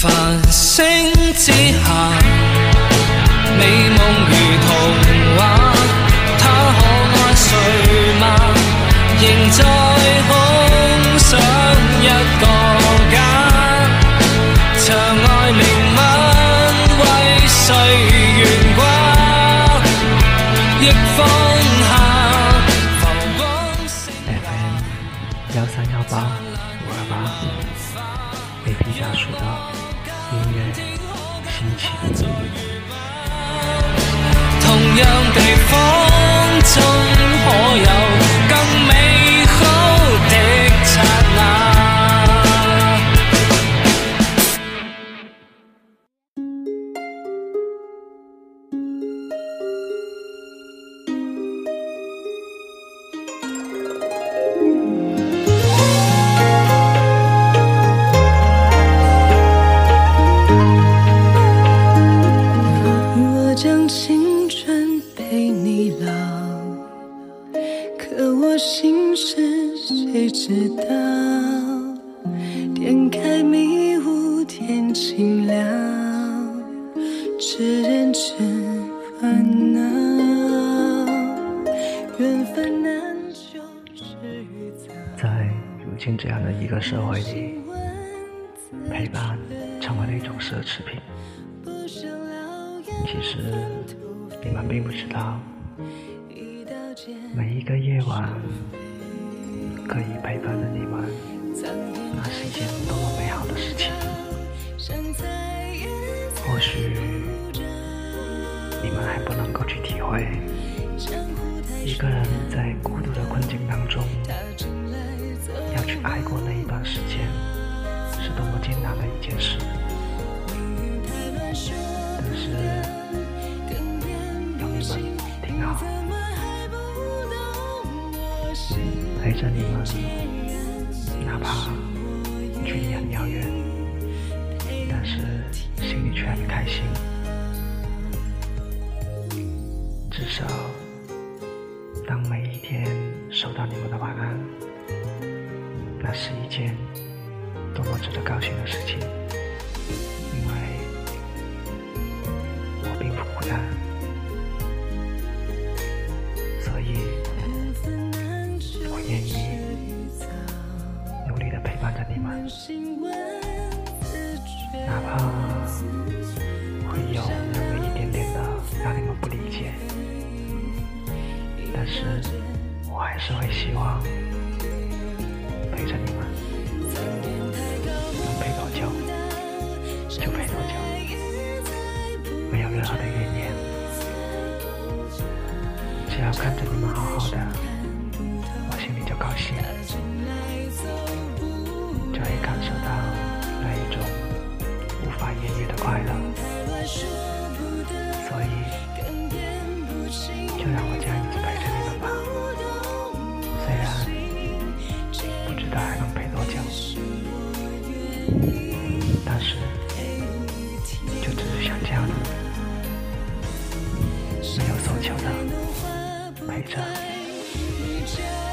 繁星之下，美梦如童话，他可爱睡吗？仍在空想一个家，长爱明吻为谁悬挂？亦放下浮光星 FM 幺三幺八五二八，同样地方。我心事谁知道？点开迷雾天晴了，知人知烦恼，缘分难求知与早。在如今这样的一个社会里，陪伴成为了一种奢侈品。其实你们并不知道，每一个夜晚可以陪伴着你们，那是一件多么美好的事情。或许你们还不能够去体会，一个人在孤独的困境当中，要去爱过陪着你们，哪怕距离很遥远，但是心里却很开心。至少，当每一天收到你们的晚安，那是一件多么值得高兴的事情，哪怕会有那么一点点的让你们不理解，但是我还是会希望陪着你们，能陪多久就陪多久。没有任何的怨言，只要看着你们好好的，我心里就高兴，就会感受到怎能化蝶在